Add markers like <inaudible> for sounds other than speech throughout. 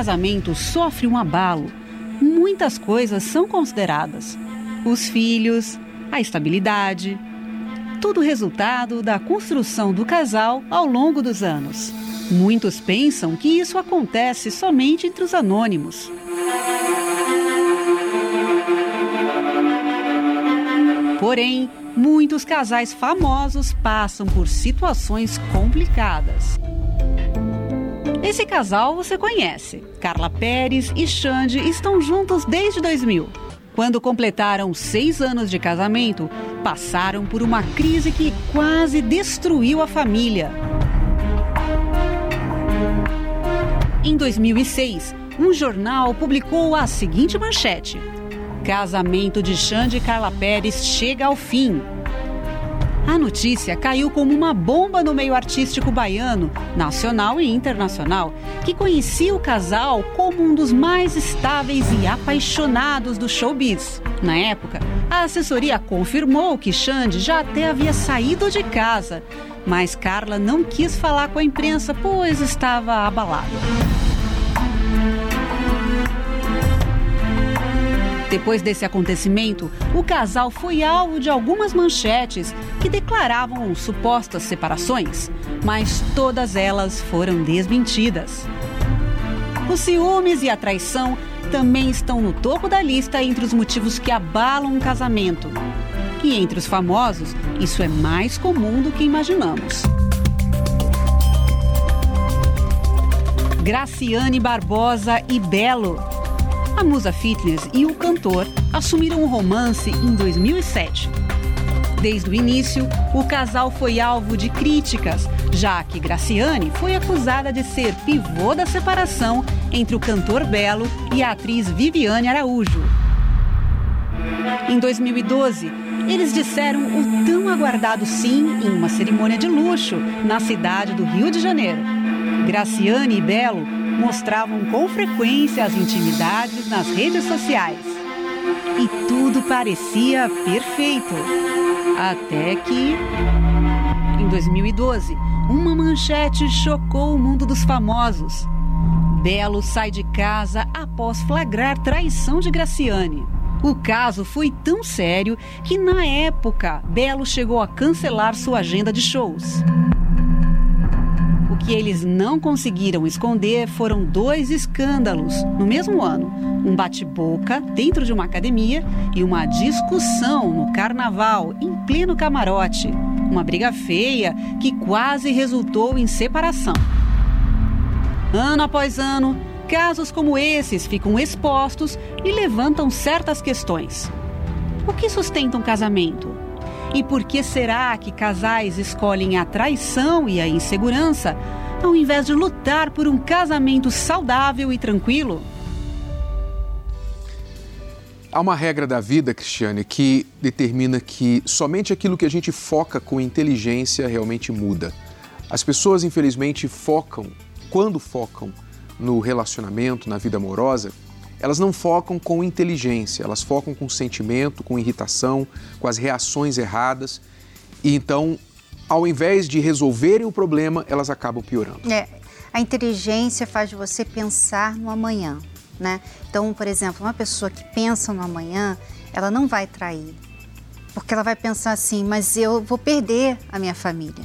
Casamento sofre um abalo, muitas coisas são consideradas: os filhos, a estabilidade, tudo resultado da construção do casal ao longo dos anos. Muitos pensam que isso acontece somente entre os anônimos. Porém, muitos casais famosos passam por situações complicadas. Esse casal você conhece. Carla Pérez e Xande estão juntos desde 2000. Quando completaram seis anos de casamento, passaram por uma crise que quase destruiu a família. Em 2006, um jornal publicou a seguinte manchete: Casamento de Xande e Carla Pérez chega ao fim. A notícia caiu como uma bomba no meio artístico baiano, nacional e internacional, que conhecia o casal como um dos mais estáveis e apaixonados do showbiz. Na época, a assessoria confirmou que Xande já até havia saído de casa, mas Carla não quis falar com a imprensa, pois estava abalada. Depois desse acontecimento, o casal foi alvo de algumas manchetes que declaravam supostas separações, mas todas elas foram desmentidas. Os ciúmes e a traição também estão no topo da lista entre os motivos que abalam um casamento. E entre os famosos, isso é mais comum do que imaginamos. Graciane Barbosa e Belo. A musa fitness e o cantor assumiram um romance em 2007. Desde o início, o casal foi alvo de críticas, já que Graciane foi acusada de ser pivô da separação entre o cantor Belo e a atriz Viviane Araújo. Em 2012, eles disseram o tão aguardado sim em uma cerimônia de luxo na cidade do Rio de Janeiro. Graciane e Belo mostravam com frequência as intimidades nas redes sociais. E tudo parecia perfeito. Até que, em 2012, uma manchete chocou o mundo dos famosos. Belo sai de casa após flagrar traição de Graciane. O caso foi tão sério que, na época, Belo chegou a cancelar sua agenda de shows. Que eles não conseguiram esconder foram dois escândalos no mesmo ano: um bate-boca dentro de uma academia e uma discussão no carnaval, em pleno camarote. Uma briga feia que quase resultou em separação. Ano após ano, casos como esses ficam expostos e levantam certas questões. O que sustenta um casamento? E por que será que casais escolhem a traição e a insegurança ao invés de lutar por um casamento saudável e tranquilo? Há uma regra da vida, Cristiane, que determina que somente aquilo que a gente foca com inteligência realmente muda. As pessoas, infelizmente, focam, quando focam no relacionamento, na vida amorosa, elas não focam com inteligência, elas focam com sentimento, com irritação, com as reações erradas. E então, ao invés de resolverem o problema, elas acabam piorando. É, a inteligência faz você pensar no amanhã, né? Então, por exemplo, uma pessoa que pensa no amanhã, ela não vai trair. Porque ela vai pensar assim, mas eu vou perder a minha família.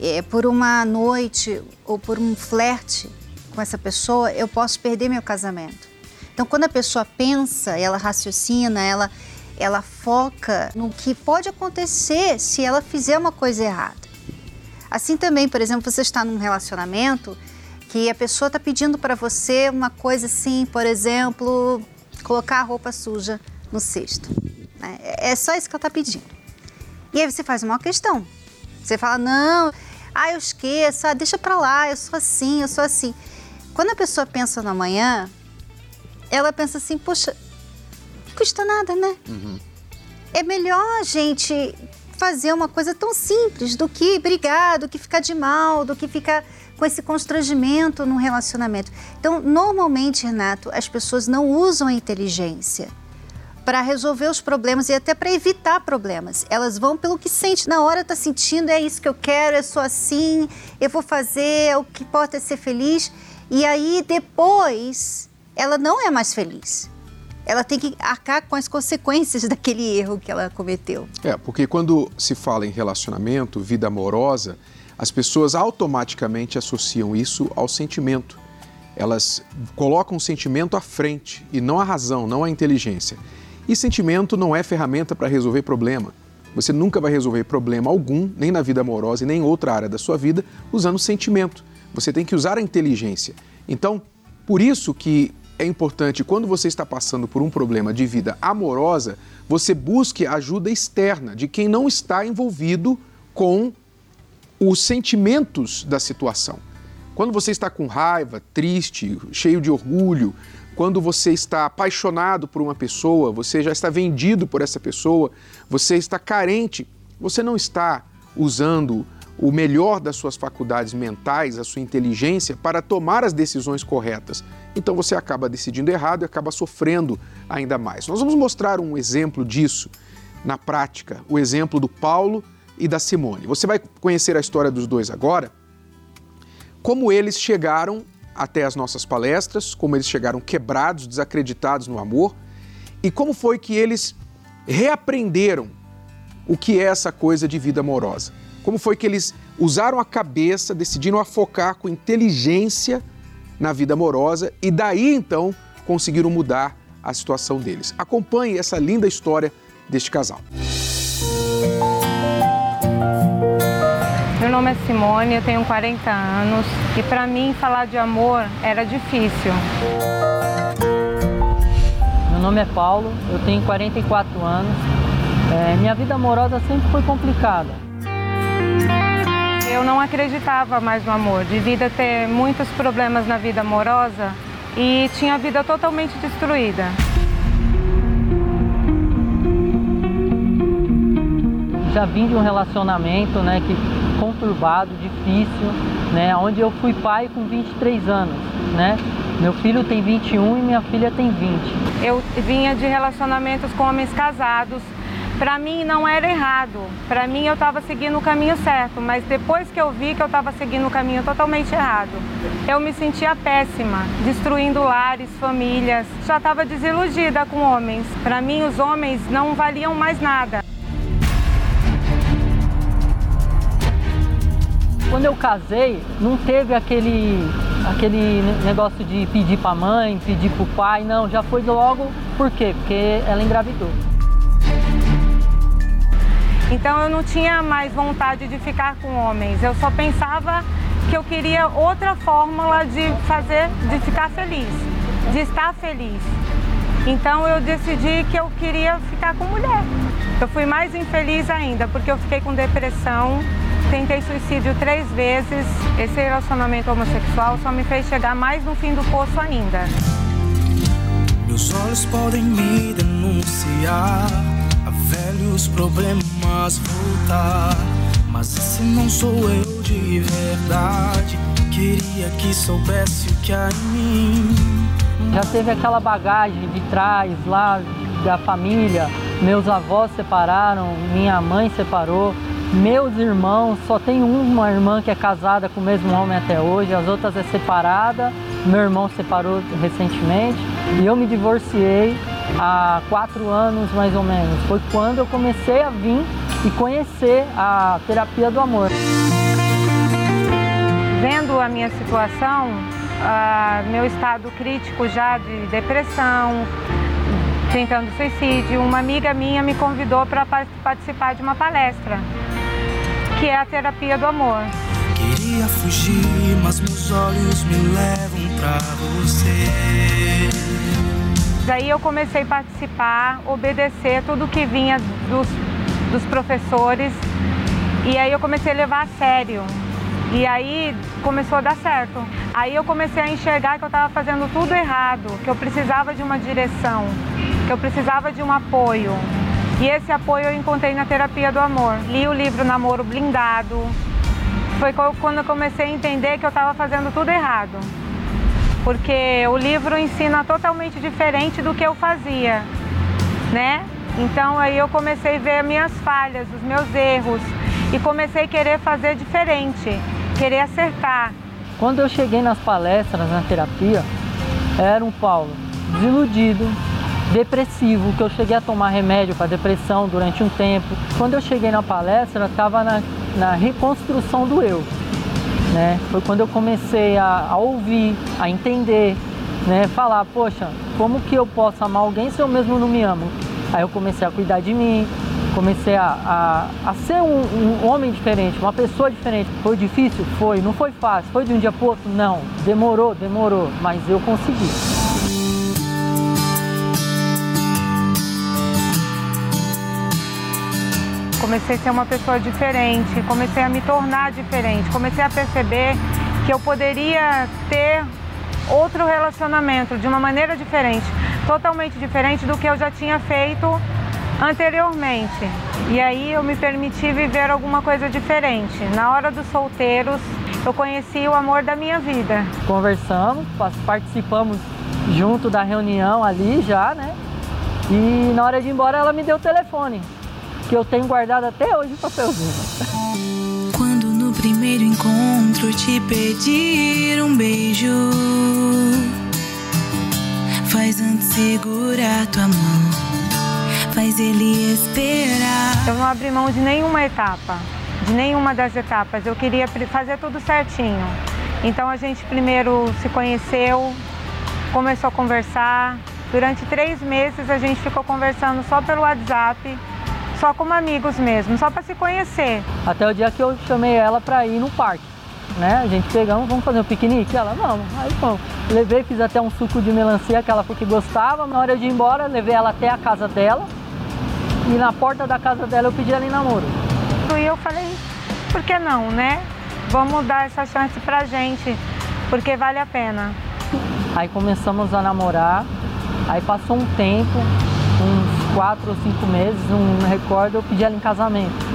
É, por uma noite ou por um flerte com essa pessoa, eu posso perder meu casamento. Então, quando a pessoa pensa, ela raciocina, ela, ela foca no que pode acontecer se ela fizer uma coisa errada. Assim também, por exemplo, você está num relacionamento que a pessoa está pedindo para você uma coisa assim, por exemplo, colocar a roupa suja no cesto. Né? É só isso que ela está pedindo. E aí você faz uma questão. Você fala, não, ah, eu esqueço, ah, deixa para lá, eu sou assim, eu sou assim. Quando a pessoa pensa no amanhã, ela pensa assim, não custa nada, né? Uhum. É melhor a gente fazer uma coisa tão simples do que brigar, do que ficar de mal, do que ficar com esse constrangimento no relacionamento. Então, normalmente, Renato, as pessoas não usam a inteligência para resolver os problemas e até para evitar problemas. Elas vão pelo que sente na hora, está sentindo, é isso que eu quero, é só assim, eu vou fazer, o que importa é ser feliz. E aí depois ela não é mais feliz. Ela tem que arcar com as consequências <laughs> daquele erro que ela cometeu. É, porque quando se fala em relacionamento, vida amorosa, as pessoas automaticamente associam isso ao sentimento. Elas colocam o sentimento à frente e não a razão, não a inteligência. E sentimento não é ferramenta para resolver problema. Você nunca vai resolver problema algum, nem na vida amorosa e nem em outra área da sua vida, usando sentimento. Você tem que usar a inteligência. Então, por isso que é importante, quando você está passando por um problema de vida amorosa, você busque ajuda externa de quem não está envolvido com os sentimentos da situação. Quando você está com raiva, triste, cheio de orgulho, quando você está apaixonado por uma pessoa, você já está vendido por essa pessoa, você está carente, você não está usando o melhor das suas faculdades mentais, a sua inteligência, para tomar as decisões corretas. Então você acaba decidindo errado e acaba sofrendo ainda mais. Nós vamos mostrar um exemplo disso na prática, o exemplo do Paulo e da Simone. Você vai conhecer a história dos dois agora, como eles chegaram até as nossas palestras, como eles chegaram quebrados, desacreditados no amor e como foi que eles reaprenderam o que é essa coisa de vida amorosa. Como foi que eles usaram a cabeça, decidiram focar com inteligência na vida amorosa e daí então conseguiram mudar a situação deles. Acompanhe essa linda história deste casal. Meu nome é Simone, eu tenho 40 anos e para mim falar de amor era difícil. Meu nome é Paulo, eu tenho 44 anos. É, minha vida amorosa sempre foi complicada. Eu não acreditava mais no amor, devido a ter muitos problemas na vida amorosa e tinha a vida totalmente destruída. Já vim de um relacionamento, né, que conturbado, difícil, né? Onde eu fui pai com 23 anos, né? Meu filho tem 21 e minha filha tem 20. Eu vinha de relacionamentos com homens casados. Para mim não era errado. Para mim eu estava seguindo o caminho certo, mas depois que eu vi que eu estava seguindo o caminho totalmente errado, eu me sentia péssima, destruindo lares, famílias. Já estava desiludida com homens. Para mim os homens não valiam mais nada. Quando eu casei, não teve aquele, aquele negócio de pedir para mãe, pedir para o pai, não, já foi logo, por quê? Porque ela engravidou. Então eu não tinha mais vontade de ficar com homens, eu só pensava que eu queria outra fórmula de fazer, de ficar feliz, de estar feliz. Então eu decidi que eu queria ficar com mulher. Eu fui mais infeliz ainda, porque eu fiquei com depressão, Tentei suicídio três vezes. Esse relacionamento homossexual só me fez chegar mais no fim do poço ainda. Meus olhos podem me denunciar a velhos problemas voltar. Mas esse não sou eu de verdade. Queria que soubesse o que há em mim. Já teve aquela bagagem de trás lá da família. Meus avós separaram, minha mãe separou. Meus irmãos, só tem uma irmã que é casada com o mesmo homem até hoje, as outras é separada. Meu irmão separou recentemente e eu me divorciei há quatro anos mais ou menos. Foi quando eu comecei a vir e conhecer a terapia do amor. Vendo a minha situação, uh, meu estado crítico já de depressão, tentando suicídio, uma amiga minha me convidou para participar de uma palestra que é a terapia do amor. Queria fugir, mas meus olhos me levam pra você. Daí eu comecei a participar, obedecer tudo que vinha dos, dos professores e aí eu comecei a levar a sério. E aí começou a dar certo. Aí eu comecei a enxergar que eu estava fazendo tudo errado, que eu precisava de uma direção, que eu precisava de um apoio. E esse apoio eu encontrei na terapia do amor. Li o livro Namoro Blindado. Foi quando eu comecei a entender que eu estava fazendo tudo errado. Porque o livro ensina totalmente diferente do que eu fazia, né? Então aí eu comecei a ver minhas falhas, os meus erros e comecei a querer fazer diferente, querer acertar. Quando eu cheguei nas palestras, na terapia, era um Paulo desiludido, depressivo, que eu cheguei a tomar remédio para depressão durante um tempo. Quando eu cheguei na palestra, estava na, na reconstrução do eu. Né? Foi quando eu comecei a, a ouvir, a entender, né? falar, poxa, como que eu posso amar alguém se eu mesmo não me amo? Aí eu comecei a cuidar de mim, comecei a, a, a ser um, um, homem diferente, uma pessoa diferente. Foi difícil? Foi. Não foi fácil. Foi de um dia para outro? Não. Demorou, demorou, mas eu consegui. Comecei a ser uma pessoa diferente, comecei a me tornar diferente, comecei a perceber que eu poderia ter outro relacionamento de uma maneira diferente totalmente diferente do que eu já tinha feito anteriormente. E aí eu me permiti viver alguma coisa diferente. Na hora dos solteiros, eu conheci o amor da minha vida. Conversamos, participamos junto da reunião ali já, né? E na hora de ir embora ela me deu o telefone, que eu tenho guardado até hoje o papelzinho. Quando no primeiro encontro te pedir um beijo Faz antes segurar tua mão, faz ele esperar. Eu não abri mão de nenhuma etapa, de nenhuma das etapas. Eu queria fazer tudo certinho. Então a gente primeiro se conheceu, começou a conversar. Durante três meses a gente ficou conversando só pelo WhatsApp, só como amigos mesmo, só para se conhecer. Até o dia que eu chamei ela para ir no parque né? A gente pegamos, vamos fazer um piquenique? Ela, vamos. Aí, bom, levei, fiz até um suco de melancia que ela falou que gostava. Na hora de ir embora, levei ela até a casa dela. E na porta da casa dela eu pedi ela em namoro. E eu falei, por que não, né? Vamos dar essa chance pra gente, porque vale a pena. Aí começamos a namorar, aí passou um tempo, uns quatro ou cinco meses, não recordo, eu pedi ela em casamento.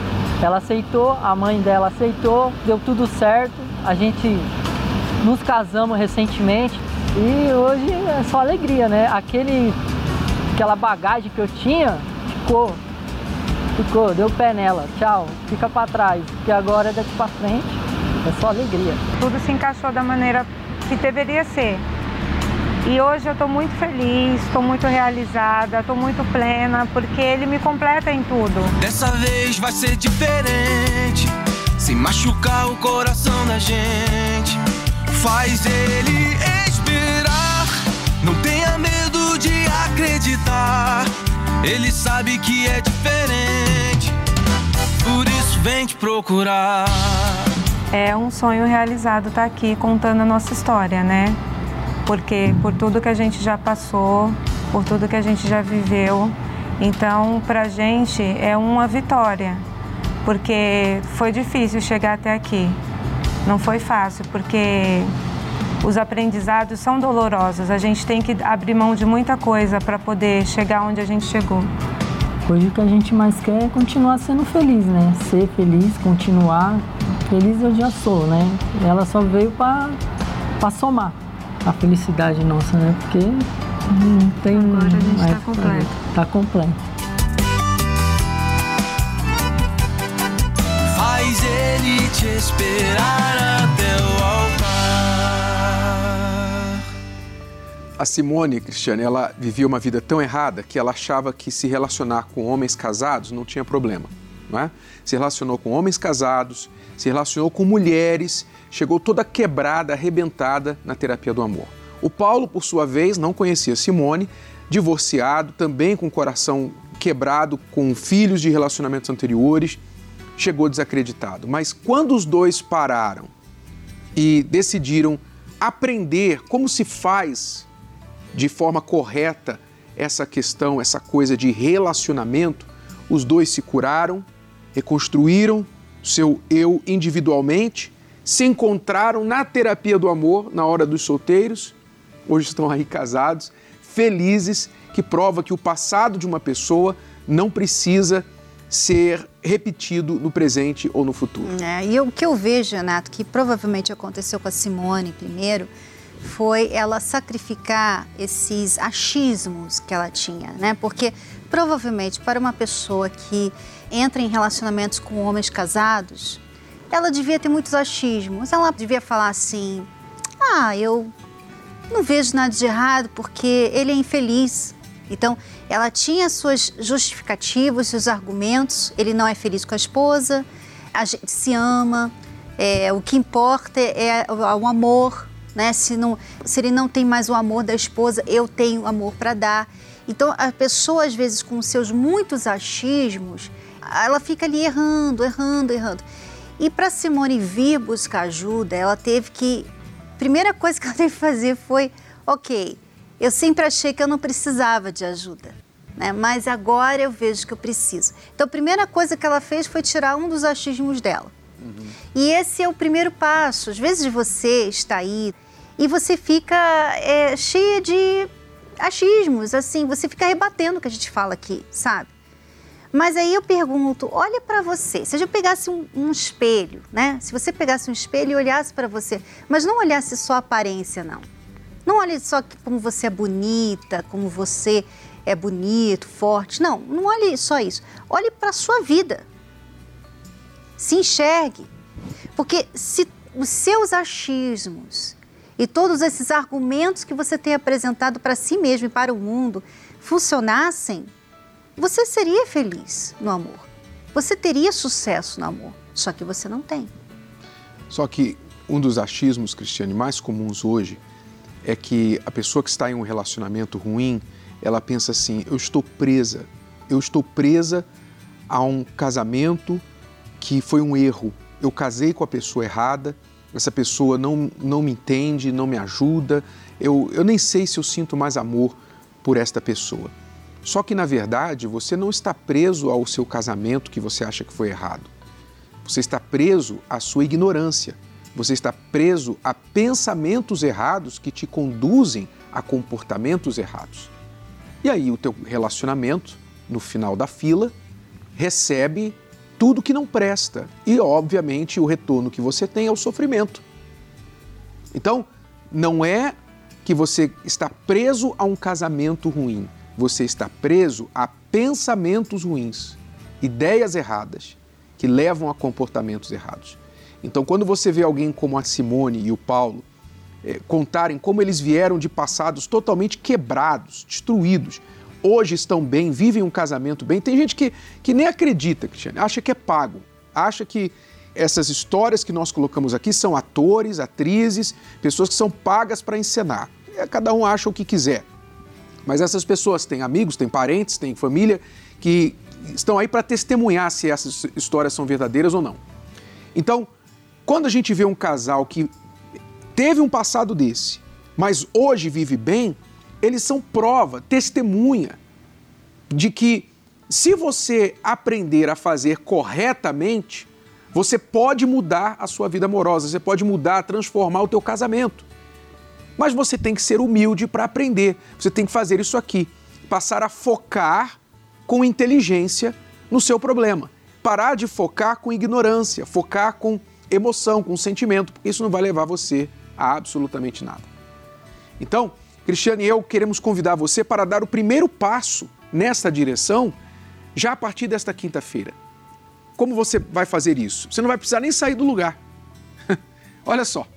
Ela aceitou, a mãe dela aceitou, deu tudo certo. A gente nos casamos recentemente e hoje é só alegria, né? Aquele, aquela bagagem que eu tinha ficou, ficou, deu pé nela. Tchau, fica para trás, porque agora é daqui para frente é só alegria. Tudo se encaixou da maneira que deveria ser. E hoje eu estou muito feliz, estou muito realizada, estou muito plena, porque ele me completa em tudo. Dessa vez vai ser diferente, sem machucar o coração da gente. Faz ele esperar, não tenha medo de acreditar. Ele sabe que é diferente, por isso vem te procurar. É um sonho realizado estar tá aqui contando a nossa história, né? porque por tudo que a gente já passou, por tudo que a gente já viveu, então para gente é uma vitória, porque foi difícil chegar até aqui. Não foi fácil, porque os aprendizados são dolorosos. A gente tem que abrir mão de muita coisa para poder chegar onde a gente chegou. Hoje o que a gente mais quer é continuar sendo feliz, né? Ser feliz, continuar. Feliz eu já sou, né? Ela só veio para somar a felicidade nossa, né? Porque não tem. Agora a gente está completo. Está completo. Esperar até o altar. A Simone, Cristiane, ela vivia uma vida tão errada que ela achava que se relacionar com homens casados não tinha problema. Não é? Se relacionou com homens casados, se relacionou com mulheres chegou toda quebrada, arrebentada na terapia do amor. O Paulo, por sua vez, não conhecia Simone, divorciado, também com o coração quebrado, com filhos de relacionamentos anteriores, chegou desacreditado. Mas quando os dois pararam e decidiram aprender como se faz de forma correta essa questão, essa coisa de relacionamento, os dois se curaram, reconstruíram seu eu individualmente se encontraram na terapia do amor na hora dos solteiros, hoje estão aí casados, felizes, que prova que o passado de uma pessoa não precisa ser repetido no presente ou no futuro. É, e o que eu vejo, Renato, que provavelmente aconteceu com a Simone primeiro, foi ela sacrificar esses achismos que ela tinha, né? Porque provavelmente para uma pessoa que entra em relacionamentos com homens casados, ela devia ter muitos achismos. Ela devia falar assim: "Ah, eu não vejo nada de errado porque ele é infeliz. Então, ela tinha suas justificativas, seus argumentos. Ele não é feliz com a esposa, a gente se ama, é, o que importa é o amor. Né? Se, não, se ele não tem mais o amor da esposa, eu tenho amor para dar. Então, a pessoa, às vezes, com seus muitos achismos, ela fica ali errando, errando, errando. E para Simone vir buscar ajuda, ela teve que. Primeira coisa que ela teve que fazer foi: ok, eu sempre achei que eu não precisava de ajuda, né? mas agora eu vejo que eu preciso. Então, a primeira coisa que ela fez foi tirar um dos achismos dela. Uhum. E esse é o primeiro passo. Às vezes você está aí e você fica é, cheia de achismos, assim, você fica rebatendo o que a gente fala aqui, sabe? Mas aí eu pergunto, olha para você, se eu pegasse um, um, espelho, né? Se você pegasse um espelho e olhasse para você, mas não olhasse só a aparência, não. Não olhe só como você é bonita, como você é bonito, forte. Não, não olhe só isso. Olhe para a sua vida. Se enxergue. Porque se os seus achismos e todos esses argumentos que você tem apresentado para si mesmo e para o mundo funcionassem, você seria feliz no amor. Você teria sucesso no amor. Só que você não tem. Só que um dos achismos, Cristiane, mais comuns hoje é que a pessoa que está em um relacionamento ruim, ela pensa assim: eu estou presa, eu estou presa a um casamento que foi um erro. Eu casei com a pessoa errada, essa pessoa não, não me entende, não me ajuda, eu, eu nem sei se eu sinto mais amor por esta pessoa. Só que, na verdade, você não está preso ao seu casamento que você acha que foi errado. Você está preso à sua ignorância você está preso a pensamentos errados que te conduzem a comportamentos errados. E aí o teu relacionamento, no final da fila, recebe tudo que não presta. E, obviamente, o retorno que você tem é o sofrimento. Então, não é que você está preso a um casamento ruim. Você está preso a pensamentos ruins, ideias erradas, que levam a comportamentos errados. Então, quando você vê alguém como a Simone e o Paulo é, contarem como eles vieram de passados totalmente quebrados, destruídos, hoje estão bem, vivem um casamento bem, tem gente que, que nem acredita, Cristiane, acha que é pago, acha que essas histórias que nós colocamos aqui são atores, atrizes, pessoas que são pagas para encenar. E cada um acha o que quiser. Mas essas pessoas têm amigos, têm parentes, têm família que estão aí para testemunhar se essas histórias são verdadeiras ou não. Então, quando a gente vê um casal que teve um passado desse, mas hoje vive bem, eles são prova, testemunha de que se você aprender a fazer corretamente, você pode mudar a sua vida amorosa, você pode mudar, transformar o teu casamento. Mas você tem que ser humilde para aprender. Você tem que fazer isso aqui, passar a focar com inteligência no seu problema. Parar de focar com ignorância, focar com emoção, com sentimento, porque isso não vai levar você a absolutamente nada. Então, Cristiane e eu queremos convidar você para dar o primeiro passo nessa direção já a partir desta quinta-feira. Como você vai fazer isso? Você não vai precisar nem sair do lugar. <laughs> Olha só,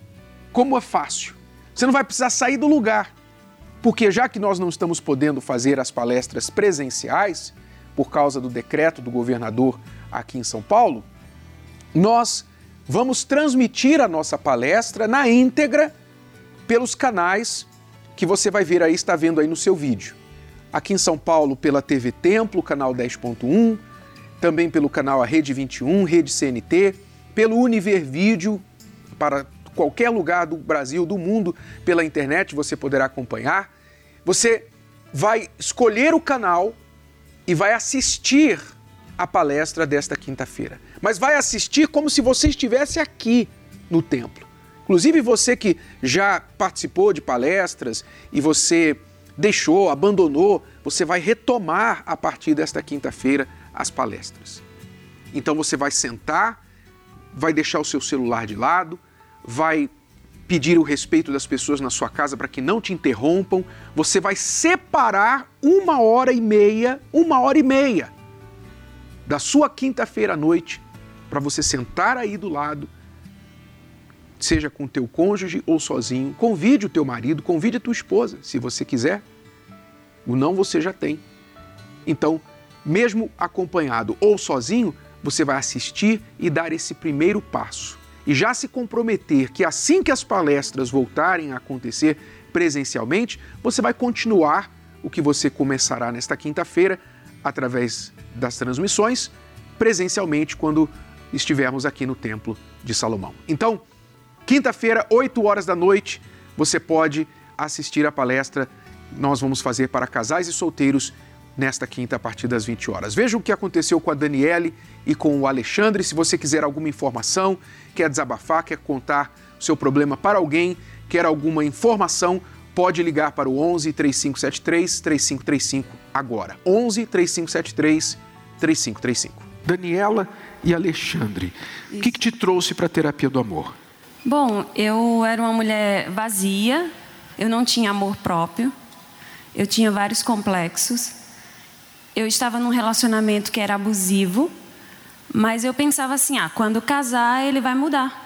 como é fácil. Você não vai precisar sair do lugar. Porque já que nós não estamos podendo fazer as palestras presenciais, por causa do decreto do governador aqui em São Paulo, nós vamos transmitir a nossa palestra na íntegra pelos canais que você vai ver aí, está vendo aí no seu vídeo. Aqui em São Paulo, pela TV Templo, canal 10.1, também pelo canal A Rede 21, Rede CNT, pelo Univer Vídeo, para qualquer lugar do Brasil, do mundo, pela internet você poderá acompanhar. Você vai escolher o canal e vai assistir a palestra desta quinta-feira. Mas vai assistir como se você estivesse aqui. no templo. Inclusive você que já participou de palestras e você deixou, abandonou, você vai retomar a partir desta quinta-feira as palestras. Então você vai sentar, vai deixar o seu celular de lado, vai pedir o respeito das pessoas na sua casa para que não te interrompam, você vai separar uma hora e meia, uma hora e meia da sua quinta-feira à noite para você sentar aí do lado, seja com teu cônjuge ou sozinho, convide o teu marido, convide a tua esposa, se você quiser. O não você já tem. Então, mesmo acompanhado ou sozinho, você vai assistir e dar esse primeiro passo. E já se comprometer que assim que as palestras voltarem a acontecer presencialmente, você vai continuar o que você começará nesta quinta-feira através das transmissões, presencialmente quando estivermos aqui no Templo de Salomão. Então, quinta-feira, 8 horas da noite, você pode assistir a palestra nós vamos fazer para casais e solteiros nesta quinta a partir das 20 horas. Veja o que aconteceu com a Daniele e com o Alexandre. Se você quiser alguma informação, quer desabafar, quer contar seu problema para alguém, quer alguma informação, pode ligar para o 11 3573 3535 agora. 11 3573 3535. Daniela e Alexandre, o que, que te trouxe para a terapia do amor? Bom, eu era uma mulher vazia, eu não tinha amor próprio, eu tinha vários complexos. Eu estava num relacionamento que era abusivo, mas eu pensava assim: ah, quando casar, ele vai mudar.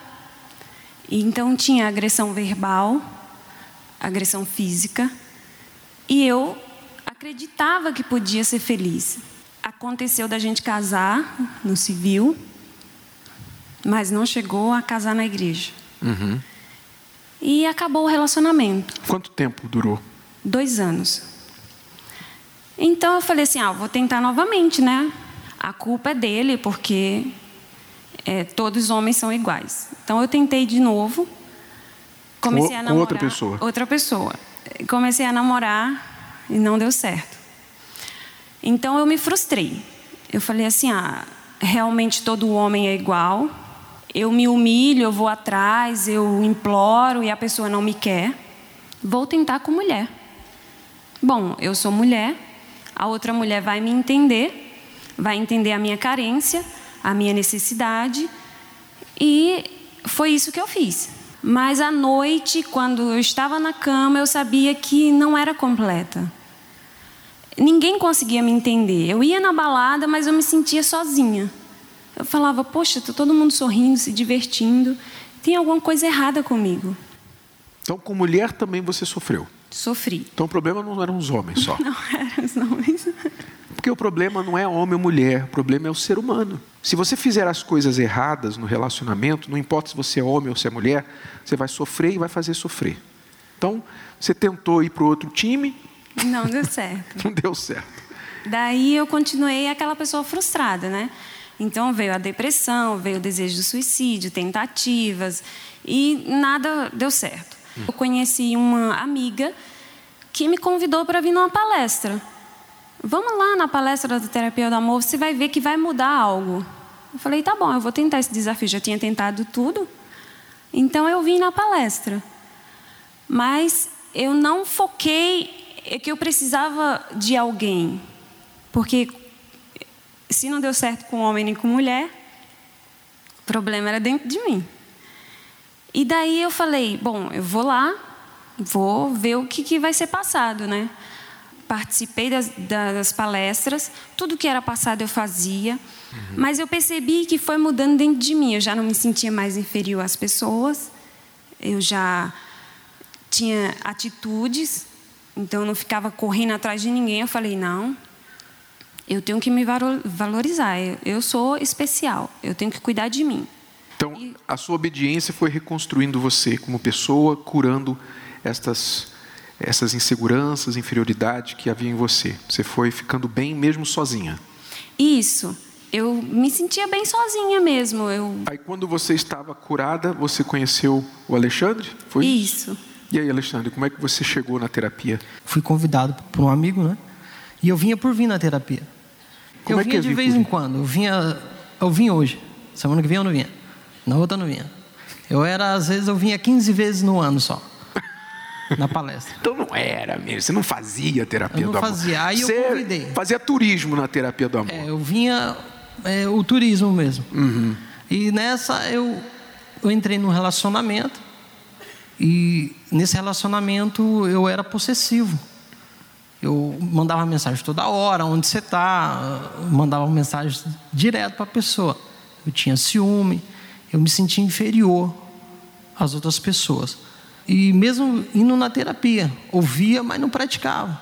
E então tinha agressão verbal, agressão física, e eu acreditava que podia ser feliz. Aconteceu da gente casar no civil, mas não chegou a casar na igreja. Uhum. E acabou o relacionamento. Quanto tempo durou? Dois anos. Então eu falei assim: ah, vou tentar novamente, né? A culpa é dele, porque é, todos os homens são iguais. Então eu tentei de novo. Comecei com, a namorar. Com outra pessoa. Outra pessoa. Comecei a namorar e não deu certo. Então eu me frustrei. Eu falei assim: ah, realmente todo homem é igual. Eu me humilho, eu vou atrás, eu imploro e a pessoa não me quer. Vou tentar com mulher. Bom, eu sou mulher, a outra mulher vai me entender, vai entender a minha carência, a minha necessidade, e foi isso que eu fiz. Mas à noite, quando eu estava na cama, eu sabia que não era completa. Ninguém conseguia me entender. Eu ia na balada, mas eu me sentia sozinha. Eu falava, poxa, está todo mundo sorrindo, se divertindo. Tem alguma coisa errada comigo. Então, com mulher também você sofreu? Sofri. Então o problema não eram os homens só. <laughs> Não eram os homens. Porque o problema não é homem ou mulher, o problema é o ser humano. Se você fizer as coisas erradas no relacionamento, não importa se você é homem ou se é mulher, você vai sofrer e vai fazer sofrer. Então, você tentou ir para o outro time. Não deu certo. <laughs> não deu certo. Daí eu continuei aquela pessoa frustrada, né? Então veio a depressão, veio o desejo de suicídio, tentativas e nada deu certo. Eu conheci uma amiga que me convidou para vir numa palestra. Vamos lá na palestra da terapia do amor, você vai ver que vai mudar algo. Eu falei, tá bom, eu vou tentar esse desafio. Já tinha tentado tudo. Então eu vim na palestra. Mas eu não foquei é que eu precisava de alguém. Porque se não deu certo com homem nem com mulher, o problema era dentro de mim. E daí eu falei, bom, eu vou lá, vou ver o que, que vai ser passado, né? Participei das, das palestras, tudo que era passado eu fazia, uhum. mas eu percebi que foi mudando dentro de mim. Eu já não me sentia mais inferior às pessoas, eu já tinha atitudes, então eu não ficava correndo atrás de ninguém. Eu falei, não, eu tenho que me valorizar, eu sou especial, eu tenho que cuidar de mim. Então, a sua obediência foi reconstruindo você como pessoa, curando estas, essas inseguranças, inferioridade que havia em você. Você foi ficando bem mesmo sozinha. Isso. Eu me sentia bem sozinha mesmo. Eu... Aí, quando você estava curada, você conheceu o Alexandre? Foi isso? E aí, Alexandre, como é que você chegou na terapia? Fui convidado por um amigo, né? E eu vinha por vir na terapia. Como eu é vinha é de vez em quando. Eu vinha, eu vim hoje. Semana que vem eu não vinha. Na outra não vinha. Eu era, às vezes, eu vinha 15 vezes no ano só. Na palestra. então não era mesmo, você não fazia terapia eu não do amor. fazia, aí você eu convidei. fazia turismo na terapia do amor. É, eu vinha é, o turismo mesmo. Uhum. E nessa eu, eu entrei num relacionamento e nesse relacionamento eu era possessivo. Eu mandava mensagem toda hora, onde você está, mandava mensagem direto para a pessoa. Eu tinha ciúme, eu me sentia inferior às outras pessoas. E mesmo indo na terapia, ouvia, mas não praticava.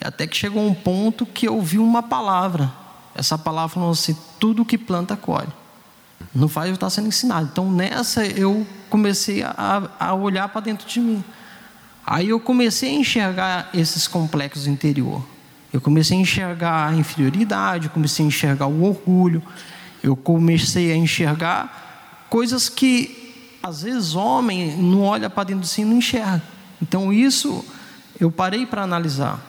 Até que chegou um ponto que eu ouvi uma palavra. Essa palavra falou assim: tudo que planta colhe. Não faz eu estar sendo ensinado. Então nessa eu comecei a, a olhar para dentro de mim. Aí eu comecei a enxergar esses complexos interior. Eu comecei a enxergar a inferioridade, eu comecei a enxergar o orgulho, eu comecei a enxergar coisas que às vezes homem não olha para dentro de si e não enxerga. Então isso eu parei para analisar.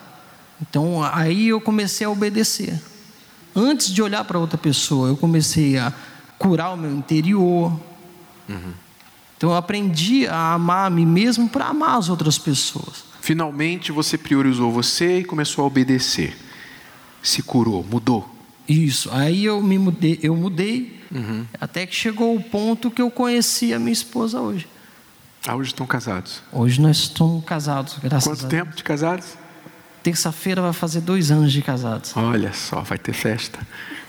Então aí eu comecei a obedecer. Antes de olhar para outra pessoa, eu comecei a curar o meu interior. Uhum. Então eu aprendi a amar a mim mesmo para amar as outras pessoas. Finalmente você priorizou você e começou a obedecer. Se curou, mudou. Isso. Aí eu me mudei, eu mudei Uhum. até que chegou o ponto que eu conheci a minha esposa hoje. Ah, hoje estão casados. Hoje nós estamos casados, graças Quanto a Deus. tempo de casados? Terça-feira vai fazer dois anos de casados. Olha só, vai ter festa.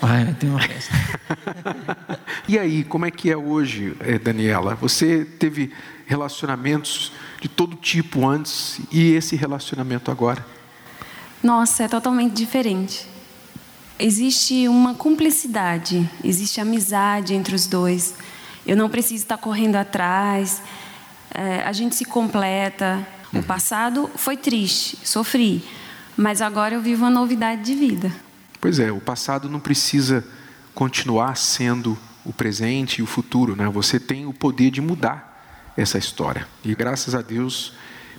Vai, tem uma festa. <laughs> E aí, como é que é hoje, eh, Daniela? Você teve relacionamentos de todo tipo antes e esse relacionamento agora? Nossa, é totalmente diferente. Existe uma cumplicidade, existe amizade entre os dois. Eu não preciso estar correndo atrás. é, a gente se completa. O passado foi triste, sofri, mas agora eu vivo uma novidade de vida. Pois é, o passado não precisa continuar sendo o presente e o futuro, né? Você tem o poder de mudar essa história. E graças a Deus,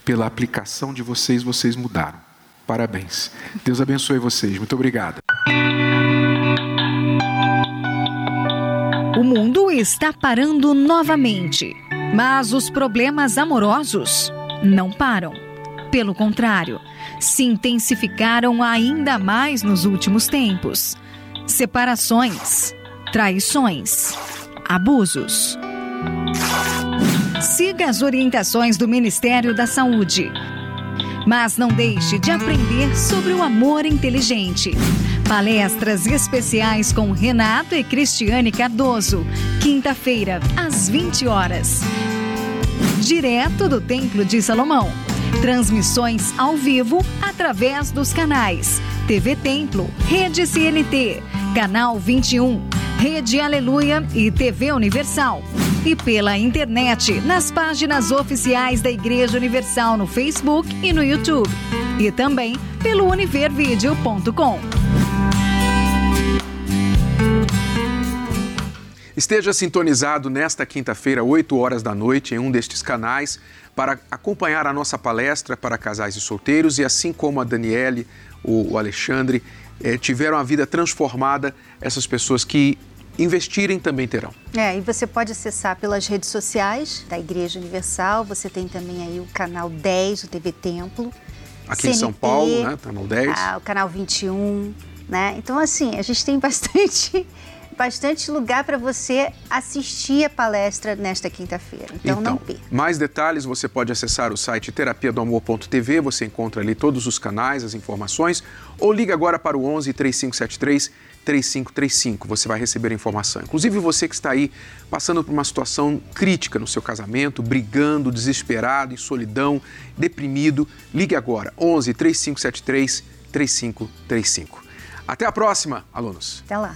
pela aplicação de vocês, vocês mudaram. Parabéns. Deus abençoe vocês. Muito obrigado. O mundo está parando novamente, mas os problemas amorosos não param. Pelo contrário, se intensificaram ainda mais nos últimos tempos. Separações, traições, abusos. Siga as orientações do Ministério da Saúde. Mas não deixe de aprender sobre o amor inteligente. Palestras especiais com Renato e Cristiane Cardoso. Quinta-feira, às 20 horas. Direto do Templo de Salomão. Transmissões ao vivo através dos canais TV Templo, Rede CNT, Canal 21, Rede Aleluia e TV Universal. E pela internet, nas páginas oficiais da Igreja Universal no Facebook e no YouTube. E também pelo univervideo.com. Esteja sintonizado nesta quinta-feira, 8 horas da noite, em um destes canais, para acompanhar a nossa palestra para casais e solteiros. E assim como a Daniele, o Alexandre, eh, tiveram a vida transformada, essas pessoas que investirem também terão. É, e você pode acessar pelas redes sociais da Igreja Universal, você tem também aí o canal 10 do TV Templo. Aqui em São Paulo, né? Canal 10. Ah, o canal 21, né? Então, assim, a gente tem <laughs> bastante, bastante lugar para você assistir a palestra nesta quinta-feira. Então, não perca. mais detalhes você pode acessar o site terapia do amor.tv, você encontra ali todos os canais, as informações, ou liga agora para o 11 3573 3535, você vai receber a informação. Inclusive você que está aí passando por uma situação crítica no seu casamento, brigando, desesperado, em solidão, deprimido, ligue agora 11 3573 3535. Até a próxima, alunos. Até lá.